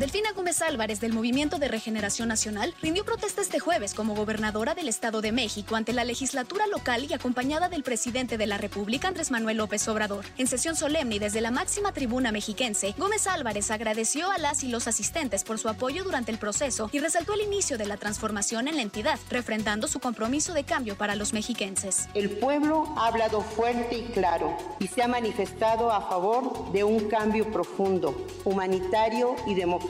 Delfina Gómez Álvarez del Movimiento de Regeneración Nacional rindió protesta este jueves como gobernadora del Estado de México ante la legislatura local y acompañada del presidente de la República Andrés Manuel López Obrador. En sesión solemne y desde la máxima tribuna mexiquense, Gómez Álvarez agradeció a las y los asistentes por su apoyo durante el proceso y resaltó el inicio de la transformación en la entidad, refrendando su compromiso de cambio para los mexiquenses. El pueblo ha hablado fuerte y claro y se ha manifestado a favor de un cambio profundo, humanitario y democrático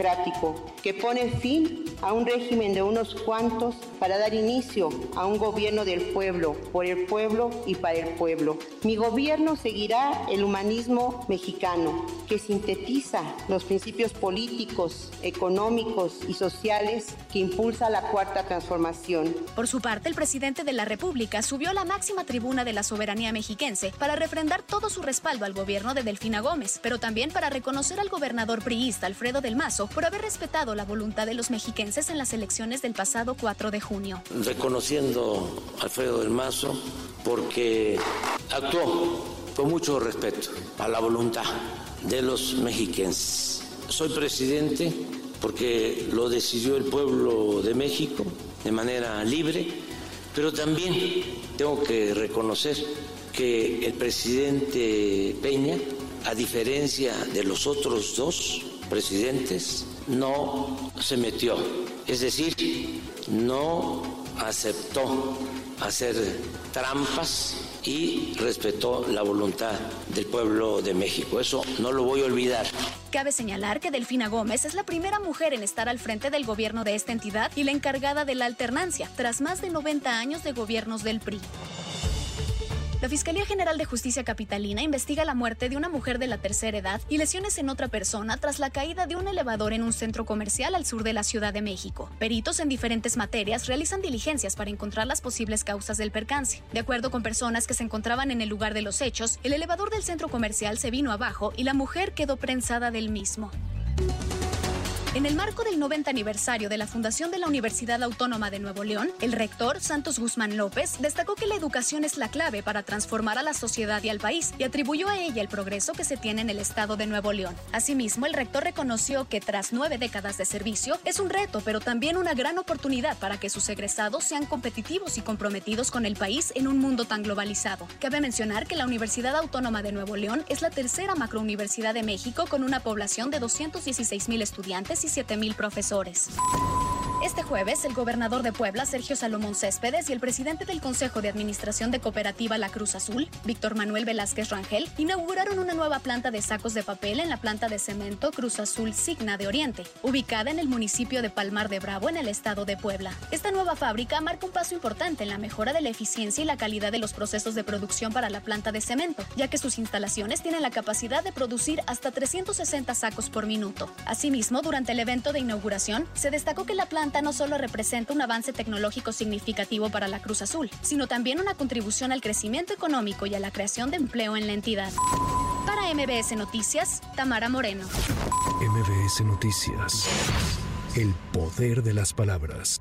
que pone fin a un régimen de unos cuantos para dar inicio a un gobierno del pueblo, por el pueblo y para el pueblo. Mi gobierno seguirá el humanismo mexicano, que sintetiza los principios políticos, económicos y sociales que impulsa la cuarta transformación. Por su parte, el presidente de la República subió a la máxima tribuna de la soberanía mexiquense para refrendar todo su respaldo al gobierno de Delfina Gómez, pero también para reconocer al gobernador priista Alfredo del Mazo por haber respetado la voluntad de los mexiquenses en las elecciones del pasado 4 de Reconociendo a Alfredo del Mazo porque actuó con mucho respeto a la voluntad de los mexiquenses. Soy presidente porque lo decidió el pueblo de México de manera libre, pero también tengo que reconocer que el presidente Peña, a diferencia de los otros dos presidentes, no se metió, es decir, no aceptó hacer trampas y respetó la voluntad del pueblo de México. Eso no lo voy a olvidar. Cabe señalar que Delfina Gómez es la primera mujer en estar al frente del gobierno de esta entidad y la encargada de la alternancia, tras más de 90 años de gobiernos del PRI. La Fiscalía General de Justicia Capitalina investiga la muerte de una mujer de la tercera edad y lesiones en otra persona tras la caída de un elevador en un centro comercial al sur de la Ciudad de México. Peritos en diferentes materias realizan diligencias para encontrar las posibles causas del percance. De acuerdo con personas que se encontraban en el lugar de los hechos, el elevador del centro comercial se vino abajo y la mujer quedó prensada del mismo. En el marco del 90 aniversario de la fundación de la Universidad Autónoma de Nuevo León, el rector Santos Guzmán López destacó que la educación es la clave para transformar a la sociedad y al país y atribuyó a ella el progreso que se tiene en el estado de Nuevo León. Asimismo, el rector reconoció que tras nueve décadas de servicio es un reto, pero también una gran oportunidad para que sus egresados sean competitivos y comprometidos con el país en un mundo tan globalizado. Cabe mencionar que la Universidad Autónoma de Nuevo León es la tercera macrouniversidad de México con una población de 216 mil estudiantes y mil profesores. Este jueves, el gobernador de Puebla, Sergio Salomón Céspedes, y el presidente del Consejo de Administración de Cooperativa La Cruz Azul, Víctor Manuel Velázquez Rangel, inauguraron una nueva planta de sacos de papel en la planta de cemento Cruz Azul Signa de Oriente, ubicada en el municipio de Palmar de Bravo, en el estado de Puebla. Esta nueva fábrica marca un paso importante en la mejora de la eficiencia y la calidad de los procesos de producción para la planta de cemento, ya que sus instalaciones tienen la capacidad de producir hasta 360 sacos por minuto. Asimismo, durante el evento de inauguración, se destacó que la planta no solo representa un avance tecnológico significativo para la Cruz Azul, sino también una contribución al crecimiento económico y a la creación de empleo en la entidad. Para MBS Noticias, Tamara Moreno. MBS Noticias. El poder de las palabras.